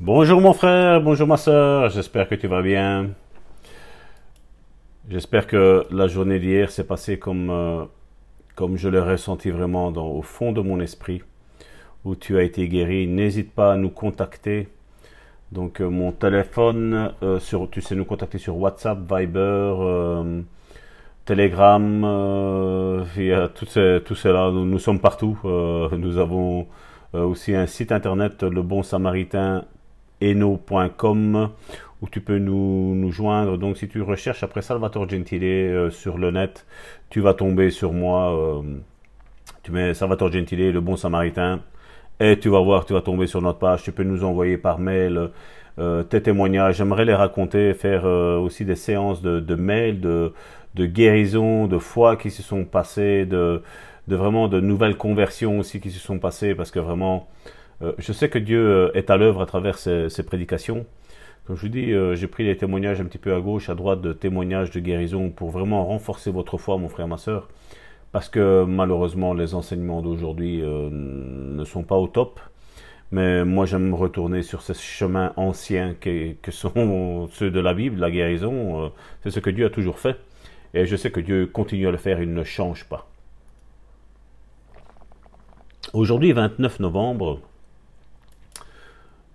Bonjour mon frère, bonjour ma soeur, j'espère que tu vas bien. J'espère que la journée d'hier s'est passée comme, euh, je l'ai ressenti vraiment au fond de mon esprit, où tu as été guéri. N'hésite pas à nous contacter. Donc euh, mon téléphone, euh, tu sais nous contacter sur WhatsApp, Viber, Telegram, via tout, cela. Nous, nous, sommes partout. nous avons aussi un site internet, le bon samaritain eno.com où tu peux nous, nous, joindre. Donc si tu recherches après Salvatore Gentile euh, sur le net, tu vas tomber sur moi. Euh, tu mets Salvatore Gentile, le bon samaritain, et tu vas voir, tu vas tomber sur notre page. Tu peux nous envoyer par mail euh, tes témoignages. J'aimerais les raconter, faire aussi des séances de, de mails, de, guérison, de foi qui se sont passées, de vraiment de nouvelles conversions aussi qui se sont passées, parce que vraiment, je sais que Dieu est à l'œuvre à travers ces prédications. Comme je vous dis, euh, j'ai pris les témoignages un petit peu à gauche, à droite de témoignages de guérison pour vraiment renforcer votre foi, mon frère, ma soeur. Parce que malheureusement, les enseignements d'aujourd'hui euh, ne sont pas au top. Mais moi, j'aime retourner sur ces chemins anciens que, sont ceux de la Bible, la guérison. Euh, c'est ce que Dieu a toujours fait. Et je sais que Dieu continue à le faire, il ne change pas. Aujourd'hui, 29 novembre,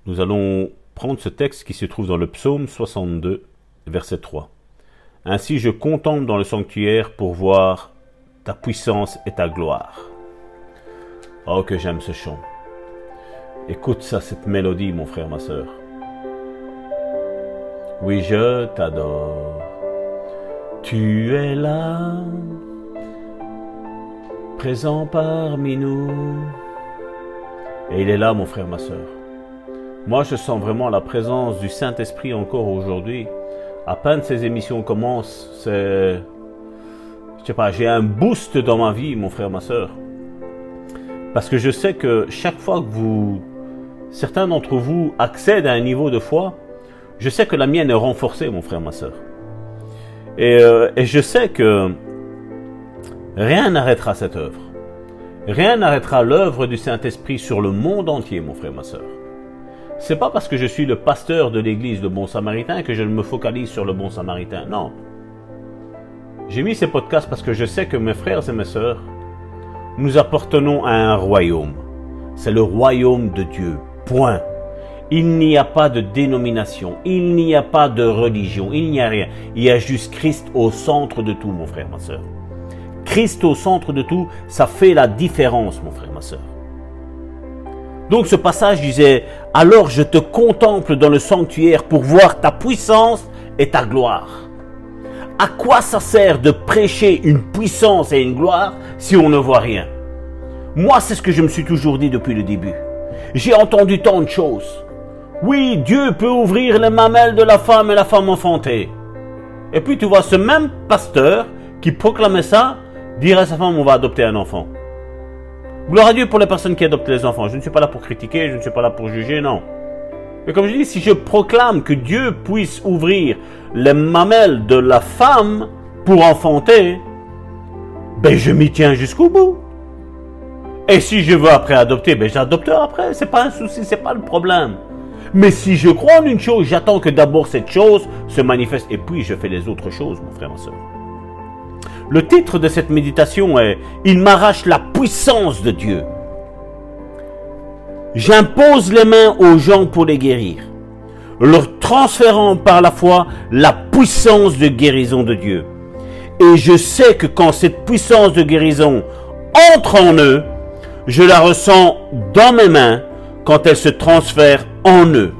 nous allons prendre ce texte qui se trouve dans le psaume 62, verset 3. Ainsi je contemple dans le sanctuaire pour voir ta puissance et ta gloire. Oh que j'aime ce chant. Écoute ça, cette mélodie, mon frère, ma soeur. Oui, je t'adore. Tu es là, présent parmi nous. Et il est là, mon frère, ma soeur. Moi, je sens vraiment la présence du Saint-Esprit encore aujourd'hui. À peine ces émissions commencent, c'est. Je sais pas, j'ai un boost dans ma vie, mon frère, ma soeur. Parce que je sais que chaque fois que vous. Certains d'entre vous accèdent à un niveau de foi, je sais que la mienne est renforcée, mon frère, ma soeur. Et, euh, et je sais que rien n'arrêtera cette œuvre. Rien n'arrêtera l'œuvre du Saint-Esprit sur le monde entier, mon frère, ma soeur. C'est pas parce que je suis le pasteur de l'église de Bon Samaritain que je me focalise sur le Bon Samaritain. Non. J'ai mis ces podcasts parce que je sais que mes frères et mes sœurs, nous appartenons à un royaume. C'est le royaume de Dieu. Point. Il n'y a pas de dénomination, il n'y a pas de religion, il n'y a rien. Il y a juste Christ au centre de tout, mon frère, ma sœur. Christ au centre de tout, ça fait la différence, mon frère, ma sœur. Donc ce passage disait, alors je te contemple dans le sanctuaire pour voir ta puissance et ta gloire. À quoi ça sert de prêcher une puissance et une gloire si on ne voit rien? Moi, c'est ce que je me suis toujours dit depuis le début. J'ai entendu tant de choses. Oui, Dieu peut ouvrir les mamelles de la femme et la femme enfantée. Et puis tu vois ce même pasteur qui proclamait ça dire à sa femme on va adopter un enfant. Gloire à Dieu pour les personnes qui adoptent les enfants. Je ne suis pas là pour critiquer, je ne suis pas là pour juger, non. Mais comme je dis, si je proclame que Dieu puisse ouvrir les mamelles de la femme pour enfanter, ben je m'y tiens jusqu'au bout. Et si je veux après adopter, ben j'adopterai après. C'est pas un souci, c'est pas le problème. Mais si je crois en une chose, j'attends que d'abord cette chose se manifeste et puis je fais les autres choses, mon frère, ma soeur. Le titre de cette méditation est Il m'arrache la puissance de Dieu. J'impose les mains aux gens pour les guérir, leur transférant par la foi la puissance de guérison de Dieu. Et je sais que quand cette puissance de guérison entre en eux, je la ressens dans mes mains quand elle se transfère en eux.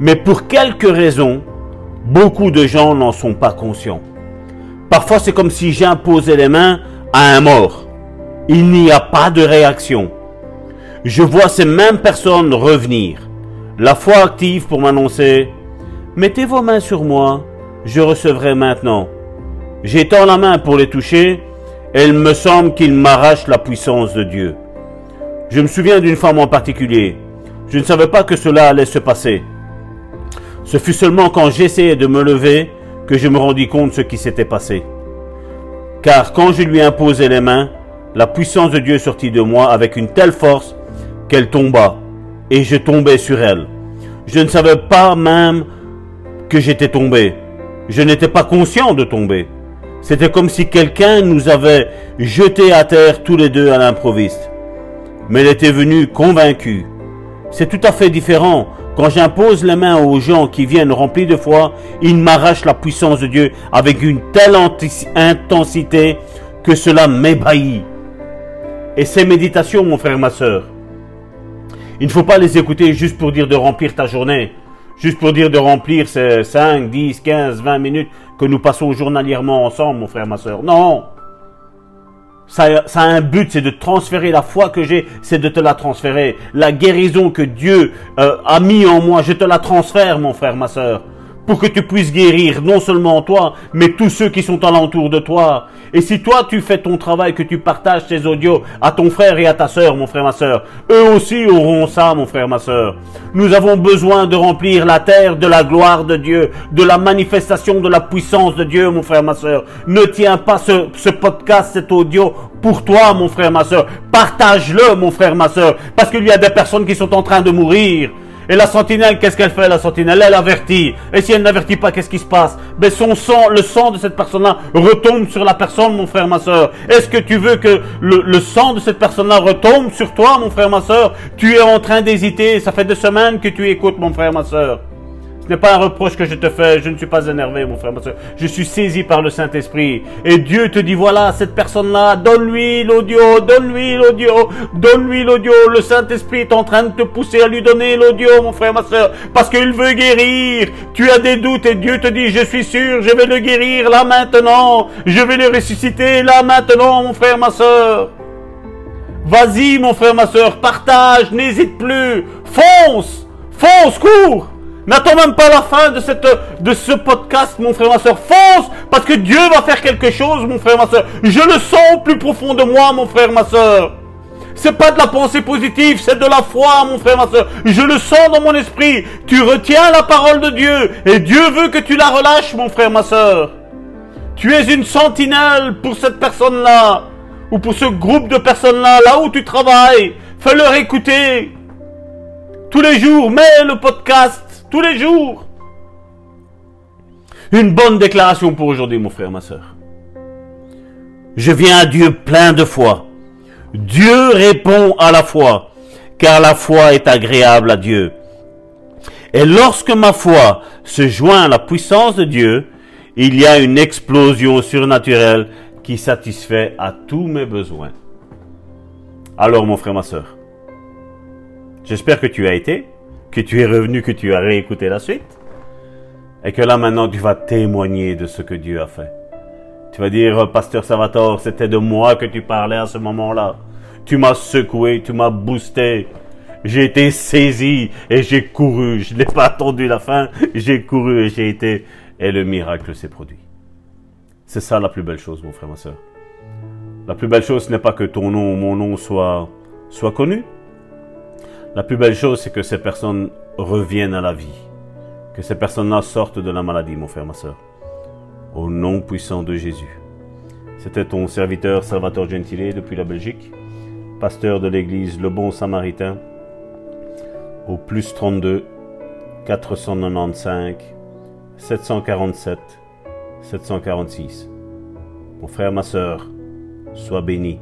Mais pour quelque raison, beaucoup de gens n'en sont pas conscients. Parfois, c'est comme si j'imposais les mains à un mort. Il n'y a pas de réaction. Je vois ces mêmes personnes revenir, la foi active pour m'annoncer Mettez vos mains sur moi, je recevrai maintenant. J'étends la main pour les toucher, et il me semble qu'il m'arrache la puissance de Dieu. Je me souviens d'une femme en particulier. Je ne savais pas que cela allait se passer. Ce fut seulement quand j'essayais de me lever que je me rendis compte de ce qui s'était passé. Car quand je lui imposai les mains, la puissance de Dieu sortit de moi avec une telle force qu'elle tomba, et je tombai sur elle. Je ne savais pas même que j'étais tombé. Je n'étais pas conscient de tomber. C'était comme si quelqu'un nous avait jetés à terre tous les deux à l'improviste. Mais elle était venue convaincue. C'est tout à fait différent. Quand j'impose les mains aux gens qui viennent remplis de foi, ils m'arrachent la puissance de Dieu avec une telle intensité que cela m'ébahit. Et ces méditations, mon frère, ma soeur, il ne faut pas les écouter juste pour dire de remplir ta journée, juste pour dire de remplir ces 5, 10, 15, 20 minutes que nous passons journalièrement ensemble, mon frère, ma soeur. Non ça, ça, a un but, c'est de transférer la foi que j'ai, c'est de te la transférer. La guérison que Dieu euh, a mis en moi, je te la transfère, mon frère, ma soeur pour que tu puisses guérir non seulement toi, mais tous ceux qui sont alentour de toi. Et si toi tu fais ton travail, que tu partages tes audios à ton frère et à ta sœur, mon frère, ma sœur, eux aussi auront ça, mon frère, ma sœur. Nous avons besoin de remplir la terre de la gloire de Dieu, de la manifestation de la puissance de Dieu, mon frère, ma sœur. Ne tiens pas ce, podcast, cet audio pour toi, mon frère, ma sœur. Partage-le, mon frère, ma sœur, parce qu'il y a des personnes qui sont en train de mourir. Et la sentinelle, qu'est-ce qu'elle fait La sentinelle, elle avertit. Et si elle n'avertit pas, qu'est-ce qui se passe? Ben son sang, le sang de cette personne-là retombe sur la personne, mon frère, ma soeur. Est-ce que tu veux que le, le sang de cette personne-là retombe sur toi, mon frère, ma soeur Tu es en train d'hésiter. Ça fait deux semaines que tu écoutes, mon frère, ma soeur. Ce n'est pas un reproche que je te fais, je ne suis pas énervé, mon frère, ma soeur. Je suis saisi par le Saint-Esprit. Et Dieu te dit, voilà, cette personne-là, donne-lui l'audio, donne-lui l'audio, donne-lui l'audio. Le Saint-Esprit est en train de te pousser à lui donner l'audio, mon frère, ma soeur, parce qu'il veut guérir. Tu as des doutes et Dieu te dit, je suis sûr, je vais le guérir là maintenant. Je vais le ressusciter là maintenant, mon frère, ma soeur. Vas-y, mon frère, ma soeur, partage, n'hésite plus, fonce, fonce, cours. N'attends même pas la fin de, ce podcast, mon frère, ma soeur. Fonce, parce que Dieu va faire quelque chose, mon frère, ma soeur. Je le sens au plus profond de moi, mon frère, ma soeur. C'est pas de la pensée positive, c'est de la foi, mon frère, ma soeur. Je le sens dans mon esprit. Tu retiens la parole de Dieu et Dieu veut que tu la relâches, mon frère, ma soeur. Tu es une sentinelle pour cette personne-là ou pour ce groupe de personnes-là, là où tu travailles. Fais-leur écouter. Tous les jours, mets le podcast tous les jours. Une bonne déclaration pour aujourd'hui, mon frère, ma soeur. Je viens à Dieu plein de foi. Dieu répond à la foi, car la foi est agréable à Dieu. Et lorsque ma foi se joint à la puissance de Dieu, il y a une explosion surnaturelle qui satisfait à tous mes besoins. Alors, mon frère, ma soeur, j'espère que tu as été que tu es revenu, que tu as réécouté la suite, et que là maintenant tu vas témoigner de ce que Dieu a fait. Tu vas dire, Pasteur Salvatore, c'était de moi que tu parlais à ce moment-là. Tu m'as secoué, tu m'as boosté. J'ai été saisi et j'ai couru. Je n'ai pas attendu la fin. J'ai couru et j'ai été. Et le miracle s'est produit. C'est ça la plus belle chose, mon frère, ma soeur. La plus belle chose, n'est pas que ton nom, mon nom soit, soit connu. La plus belle chose, c'est que ces personnes reviennent à la vie. Que ces personnes-là sortent de la maladie, mon frère, ma soeur. Au nom puissant de Jésus. C'était ton serviteur Salvatore Gentile depuis la Belgique, pasteur de l'église Le Bon Samaritain, au plus 32 495 747 746. Mon frère, ma soeur, sois béni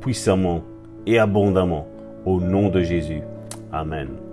puissamment et abondamment au nom de Jésus. Amen.